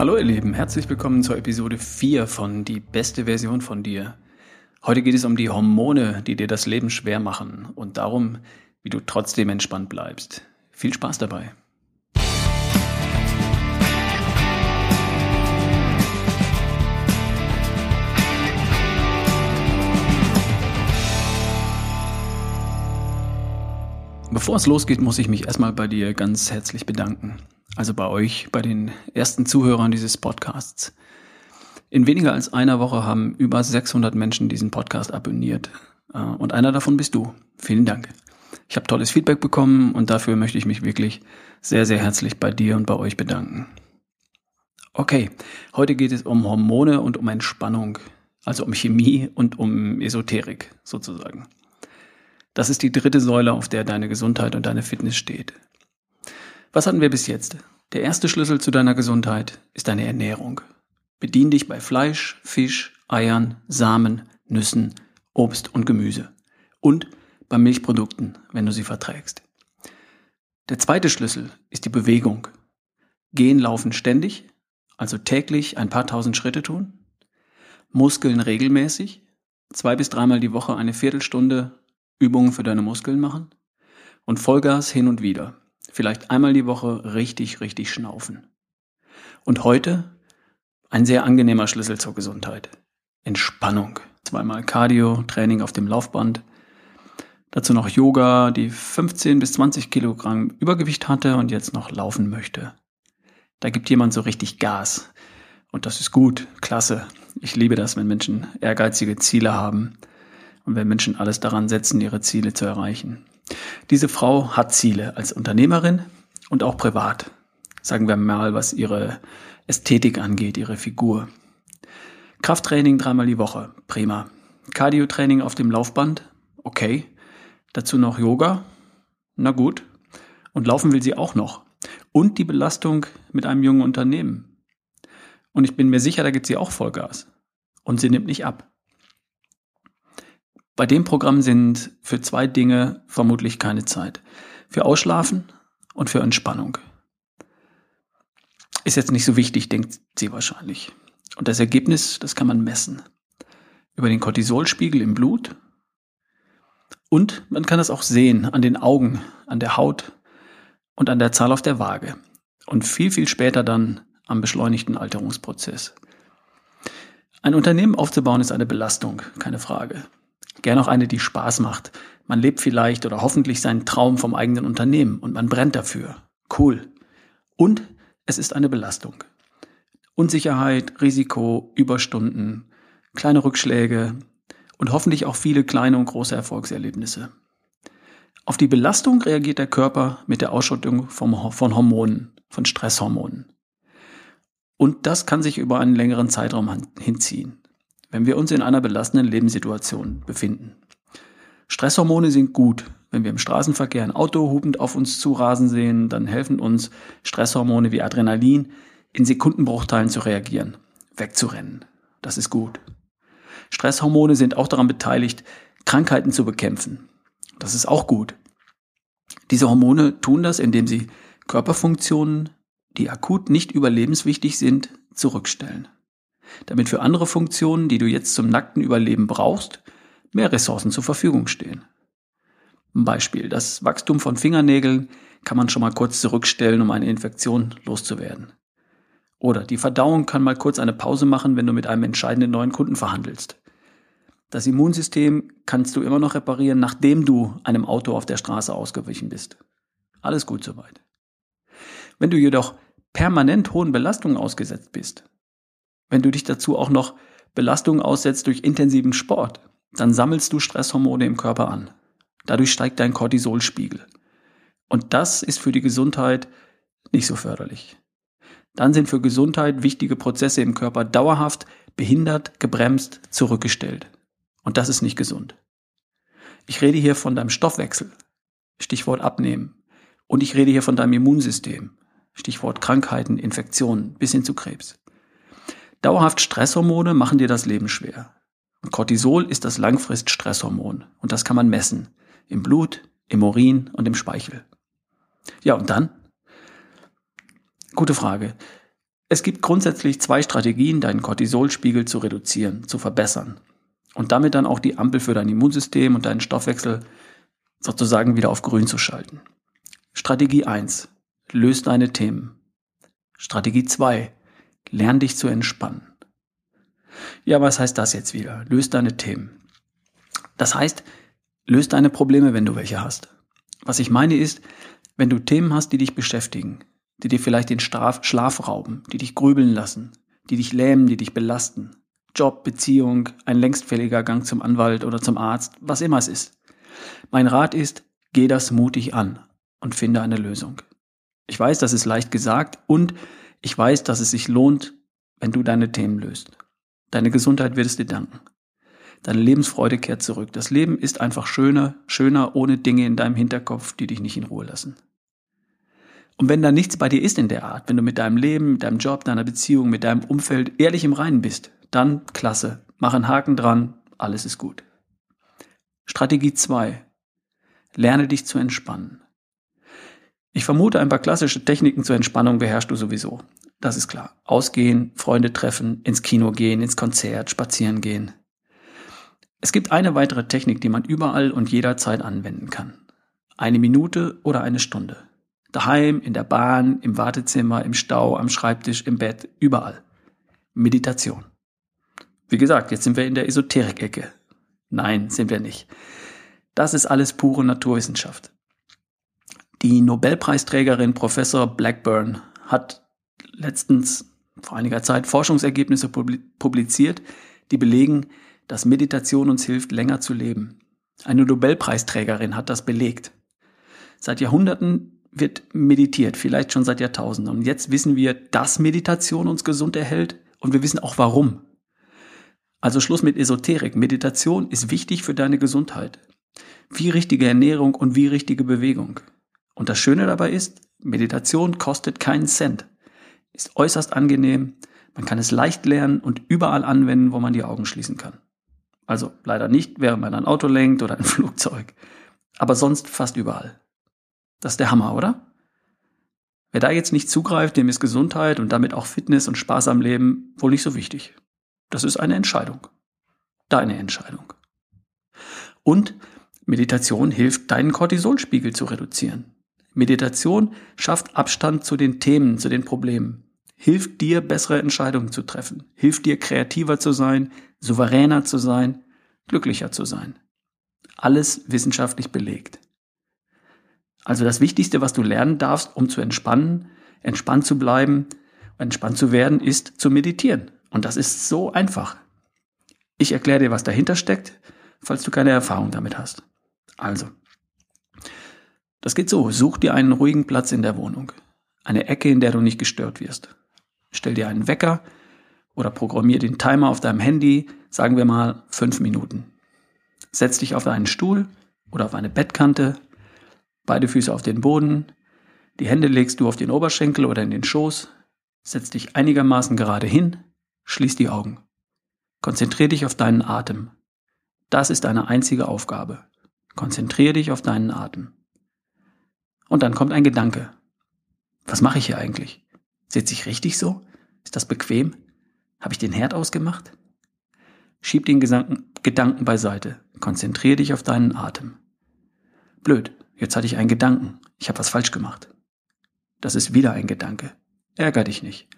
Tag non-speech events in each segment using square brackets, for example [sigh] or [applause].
Hallo ihr Lieben, herzlich willkommen zur Episode 4 von Die beste Version von dir. Heute geht es um die Hormone, die dir das Leben schwer machen und darum, wie du trotzdem entspannt bleibst. Viel Spaß dabei. Bevor es losgeht, muss ich mich erstmal bei dir ganz herzlich bedanken. Also bei euch, bei den ersten Zuhörern dieses Podcasts. In weniger als einer Woche haben über 600 Menschen diesen Podcast abonniert. Äh, und einer davon bist du. Vielen Dank. Ich habe tolles Feedback bekommen und dafür möchte ich mich wirklich sehr, sehr herzlich bei dir und bei euch bedanken. Okay, heute geht es um Hormone und um Entspannung, also um Chemie und um Esoterik sozusagen. Das ist die dritte Säule, auf der deine Gesundheit und deine Fitness steht. Was hatten wir bis jetzt? Der erste Schlüssel zu deiner Gesundheit ist deine Ernährung. Bedien dich bei Fleisch, Fisch, Eiern, Samen, Nüssen, Obst und Gemüse. Und bei Milchprodukten, wenn du sie verträgst. Der zweite Schlüssel ist die Bewegung. Gehen, laufen ständig, also täglich ein paar tausend Schritte tun. Muskeln regelmäßig, zwei bis dreimal die Woche eine Viertelstunde Übungen für deine Muskeln machen und Vollgas hin und wieder. Vielleicht einmal die Woche richtig, richtig schnaufen. Und heute ein sehr angenehmer Schlüssel zur Gesundheit. Entspannung. Zweimal Cardio, Training auf dem Laufband. Dazu noch Yoga, die 15 bis 20 Kilogramm Übergewicht hatte und jetzt noch laufen möchte. Da gibt jemand so richtig Gas. Und das ist gut, klasse. Ich liebe das, wenn Menschen ehrgeizige Ziele haben und wenn Menschen alles daran setzen, ihre Ziele zu erreichen. Diese Frau hat Ziele als Unternehmerin und auch privat. Sagen wir mal, was ihre Ästhetik angeht, ihre Figur. Krafttraining dreimal die Woche, prima. Cardio-Training auf dem Laufband, okay. Dazu noch Yoga, na gut. Und laufen will sie auch noch. Und die Belastung mit einem jungen Unternehmen. Und ich bin mir sicher, da gibt sie auch Vollgas. Und sie nimmt nicht ab. Bei dem Programm sind für zwei Dinge vermutlich keine Zeit. Für Ausschlafen und für Entspannung. Ist jetzt nicht so wichtig, denkt sie wahrscheinlich. Und das Ergebnis, das kann man messen. Über den Cortisolspiegel im Blut. Und man kann das auch sehen an den Augen, an der Haut und an der Zahl auf der Waage. Und viel, viel später dann am beschleunigten Alterungsprozess. Ein Unternehmen aufzubauen ist eine Belastung, keine Frage. Gern auch eine, die Spaß macht. Man lebt vielleicht oder hoffentlich seinen Traum vom eigenen Unternehmen und man brennt dafür. Cool. Und es ist eine Belastung. Unsicherheit, Risiko, Überstunden, kleine Rückschläge und hoffentlich auch viele kleine und große Erfolgserlebnisse. Auf die Belastung reagiert der Körper mit der Ausschüttung von Hormonen, von Stresshormonen. Und das kann sich über einen längeren Zeitraum hinziehen wenn wir uns in einer belastenden Lebenssituation befinden. Stresshormone sind gut. Wenn wir im Straßenverkehr ein Auto hubend auf uns zurasen sehen, dann helfen uns Stresshormone wie Adrenalin, in Sekundenbruchteilen zu reagieren, wegzurennen. Das ist gut. Stresshormone sind auch daran beteiligt, Krankheiten zu bekämpfen. Das ist auch gut. Diese Hormone tun das, indem sie Körperfunktionen, die akut nicht überlebenswichtig sind, zurückstellen damit für andere Funktionen, die du jetzt zum nackten Überleben brauchst, mehr Ressourcen zur Verfügung stehen. Ein Beispiel, das Wachstum von Fingernägeln kann man schon mal kurz zurückstellen, um eine Infektion loszuwerden. Oder die Verdauung kann mal kurz eine Pause machen, wenn du mit einem entscheidenden neuen Kunden verhandelst. Das Immunsystem kannst du immer noch reparieren, nachdem du einem Auto auf der Straße ausgewichen bist. Alles gut soweit. Wenn du jedoch permanent hohen Belastungen ausgesetzt bist, wenn du dich dazu auch noch Belastungen aussetzt durch intensiven Sport, dann sammelst du Stresshormone im Körper an. Dadurch steigt dein Cortisolspiegel. Und das ist für die Gesundheit nicht so förderlich. Dann sind für Gesundheit wichtige Prozesse im Körper dauerhaft behindert, gebremst, zurückgestellt. Und das ist nicht gesund. Ich rede hier von deinem Stoffwechsel, Stichwort Abnehmen. Und ich rede hier von deinem Immunsystem, Stichwort Krankheiten, Infektionen bis hin zu Krebs. Dauerhaft Stresshormone machen dir das Leben schwer. Und Cortisol ist das Langfrist-Stresshormon und das kann man messen. Im Blut, im Urin und im Speichel. Ja, und dann? Gute Frage. Es gibt grundsätzlich zwei Strategien, deinen Cortisolspiegel zu reduzieren, zu verbessern und damit dann auch die Ampel für dein Immunsystem und deinen Stoffwechsel sozusagen wieder auf grün zu schalten. Strategie 1. Löst deine Themen. Strategie 2. Lern dich zu entspannen. Ja, was heißt das jetzt wieder? Löst deine Themen. Das heißt, löst deine Probleme, wenn du welche hast. Was ich meine ist, wenn du Themen hast, die dich beschäftigen, die dir vielleicht den Straf Schlaf rauben, die dich grübeln lassen, die dich lähmen, die dich belasten. Job, Beziehung, ein längstfälliger Gang zum Anwalt oder zum Arzt, was immer es ist. Mein Rat ist, geh das mutig an und finde eine Lösung. Ich weiß, das ist leicht gesagt und ich weiß, dass es sich lohnt, wenn du deine Themen löst. Deine Gesundheit wird es dir danken. Deine Lebensfreude kehrt zurück. Das Leben ist einfach schöner, schöner ohne Dinge in deinem Hinterkopf, die dich nicht in Ruhe lassen. Und wenn da nichts bei dir ist in der Art, wenn du mit deinem Leben, mit deinem Job, deiner Beziehung, mit deinem Umfeld ehrlich im Reinen bist, dann klasse. Mach einen Haken dran, alles ist gut. Strategie 2. Lerne dich zu entspannen. Ich vermute, ein paar klassische Techniken zur Entspannung beherrschst du sowieso. Das ist klar. Ausgehen, Freunde treffen, ins Kino gehen, ins Konzert, spazieren gehen. Es gibt eine weitere Technik, die man überall und jederzeit anwenden kann. Eine Minute oder eine Stunde. Daheim, in der Bahn, im Wartezimmer, im Stau, am Schreibtisch, im Bett, überall. Meditation. Wie gesagt, jetzt sind wir in der Esoterik-Ecke. Nein, sind wir nicht. Das ist alles pure Naturwissenschaft. Die Nobelpreisträgerin Professor Blackburn hat letztens vor einiger Zeit Forschungsergebnisse publiziert, die belegen, dass Meditation uns hilft, länger zu leben. Eine Nobelpreisträgerin hat das belegt. Seit Jahrhunderten wird meditiert, vielleicht schon seit Jahrtausenden. Und jetzt wissen wir, dass Meditation uns gesund erhält und wir wissen auch warum. Also Schluss mit Esoterik. Meditation ist wichtig für deine Gesundheit. Wie richtige Ernährung und wie richtige Bewegung. Und das Schöne dabei ist, Meditation kostet keinen Cent. Ist äußerst angenehm. Man kann es leicht lernen und überall anwenden, wo man die Augen schließen kann. Also leider nicht, während man ein Auto lenkt oder ein [laughs] Flugzeug. Aber sonst fast überall. Das ist der Hammer, oder? Wer da jetzt nicht zugreift, dem ist Gesundheit und damit auch Fitness und Spaß am Leben wohl nicht so wichtig. Das ist eine Entscheidung. Deine Entscheidung. Und Meditation hilft, deinen Cortisolspiegel zu reduzieren. Meditation schafft Abstand zu den Themen, zu den Problemen. Hilft dir, bessere Entscheidungen zu treffen. Hilft dir, kreativer zu sein, souveräner zu sein, glücklicher zu sein. Alles wissenschaftlich belegt. Also das Wichtigste, was du lernen darfst, um zu entspannen, entspannt zu bleiben, entspannt zu werden, ist zu meditieren. Und das ist so einfach. Ich erkläre dir, was dahinter steckt, falls du keine Erfahrung damit hast. Also, das geht so. Such dir einen ruhigen Platz in der Wohnung. Eine Ecke, in der du nicht gestört wirst. Stell dir einen Wecker oder programmier den Timer auf deinem Handy, sagen wir mal fünf Minuten. Setz dich auf einen Stuhl oder auf eine Bettkante Beide Füße auf den Boden. Die Hände legst du auf den Oberschenkel oder in den Schoß. Setz dich einigermaßen gerade hin. Schließ die Augen. Konzentrier dich auf deinen Atem. Das ist deine einzige Aufgabe. Konzentrier dich auf deinen Atem. Und dann kommt ein Gedanke. Was mache ich hier eigentlich? Sitze ich richtig so? Ist das bequem? Habe ich den Herd ausgemacht? Schieb den Gedanken, beiseite. Konzentrier dich auf deinen Atem. Blöd. Jetzt hatte ich einen Gedanken. Ich habe was falsch gemacht. Das ist wieder ein Gedanke. Ärger dich nicht.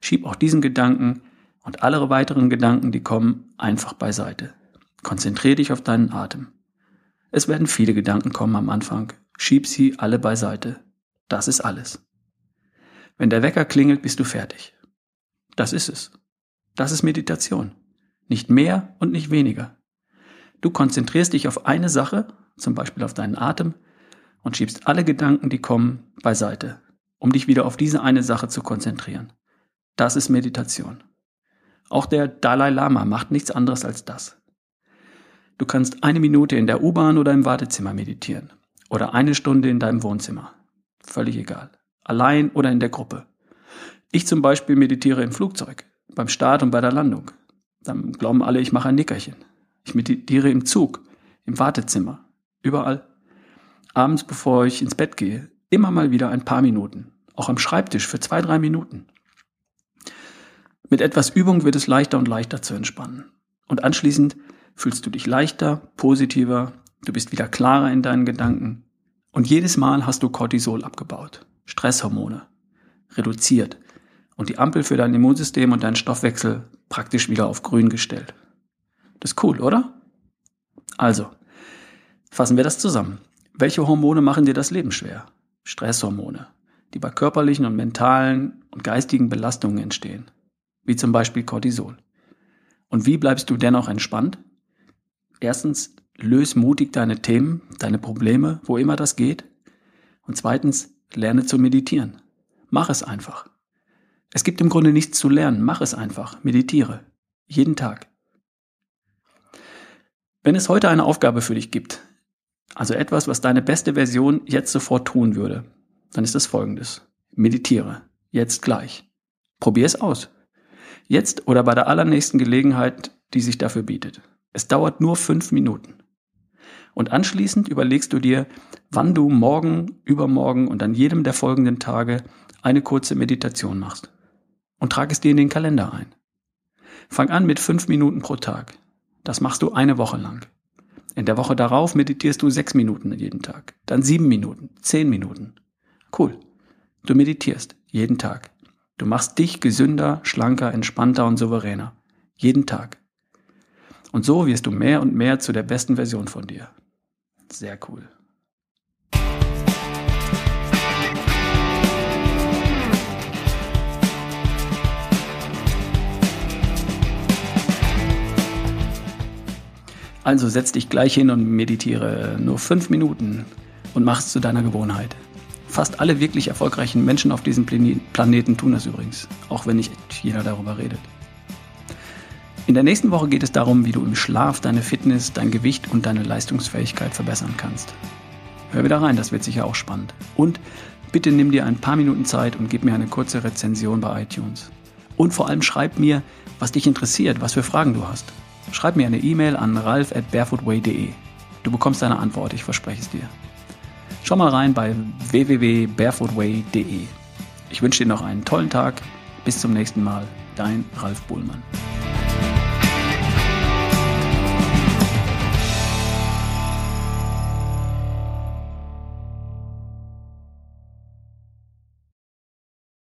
Schieb auch diesen Gedanken und alle weiteren Gedanken, die kommen, einfach beiseite. Konzentrier dich auf deinen Atem. Es werden viele Gedanken kommen am Anfang. Schieb sie alle beiseite. Das ist alles. Wenn der Wecker klingelt, bist du fertig. Das ist es. Das ist Meditation. Nicht mehr und nicht weniger. Du konzentrierst dich auf eine Sache, zum Beispiel auf deinen Atem, und schiebst alle Gedanken, die kommen, beiseite, um dich wieder auf diese eine Sache zu konzentrieren. Das ist Meditation. Auch der Dalai Lama macht nichts anderes als das. Du kannst eine Minute in der U-Bahn oder im Wartezimmer meditieren oder eine Stunde in deinem Wohnzimmer. Völlig egal. Allein oder in der Gruppe. Ich zum Beispiel meditiere im Flugzeug, beim Start und bei der Landung. Dann glauben alle, ich mache ein Nickerchen. Ich meditiere im Zug, im Wartezimmer, überall abends bevor ich ins Bett gehe, immer mal wieder ein paar Minuten. Auch am Schreibtisch für zwei, drei Minuten. Mit etwas Übung wird es leichter und leichter zu entspannen. Und anschließend fühlst du dich leichter, positiver, du bist wieder klarer in deinen Gedanken. Und jedes Mal hast du Cortisol abgebaut, Stresshormone, reduziert und die Ampel für dein Immunsystem und deinen Stoffwechsel praktisch wieder auf grün gestellt. Das ist cool, oder? Also, fassen wir das zusammen. Welche Hormone machen dir das Leben schwer? Stresshormone, die bei körperlichen und mentalen und geistigen Belastungen entstehen wie zum Beispiel Cortisol. Und wie bleibst du dennoch entspannt? Erstens, löse mutig deine Themen, deine Probleme, wo immer das geht. Und zweitens, lerne zu meditieren. Mach es einfach. Es gibt im Grunde nichts zu lernen. Mach es einfach. Meditiere. Jeden Tag. Wenn es heute eine Aufgabe für dich gibt, also etwas, was deine beste Version jetzt sofort tun würde, dann ist es folgendes. Meditiere. Jetzt gleich. Probier es aus. Jetzt oder bei der allernächsten Gelegenheit, die sich dafür bietet. Es dauert nur fünf Minuten. Und anschließend überlegst du dir, wann du morgen, übermorgen und an jedem der folgenden Tage eine kurze Meditation machst. Und trag es dir in den Kalender ein. Fang an mit fünf Minuten pro Tag. Das machst du eine Woche lang. In der Woche darauf meditierst du sechs Minuten jeden Tag. Dann sieben Minuten, zehn Minuten. Cool. Du meditierst jeden Tag. Du machst dich gesünder, schlanker, entspannter und souveräner. Jeden Tag. Und so wirst du mehr und mehr zu der besten Version von dir. Sehr cool. Also setz dich gleich hin und meditiere nur fünf Minuten und mach es zu deiner Gewohnheit. Fast alle wirklich erfolgreichen Menschen auf diesem Planeten tun das übrigens, auch wenn nicht jeder darüber redet. In der nächsten Woche geht es darum, wie du im Schlaf deine Fitness, dein Gewicht und deine Leistungsfähigkeit verbessern kannst. Hör wieder rein, das wird sicher auch spannend. Und bitte nimm dir ein paar Minuten Zeit und gib mir eine kurze Rezension bei iTunes. Und vor allem schreib mir, was dich interessiert, was für Fragen du hast. Schreib mir eine E-Mail an ralf at barefootway.de. Du bekommst eine Antwort, ich verspreche es dir. Schau mal rein bei www.barefootway.de. Ich wünsche dir noch einen tollen Tag. Bis zum nächsten Mal. Dein Ralf Bohlmann.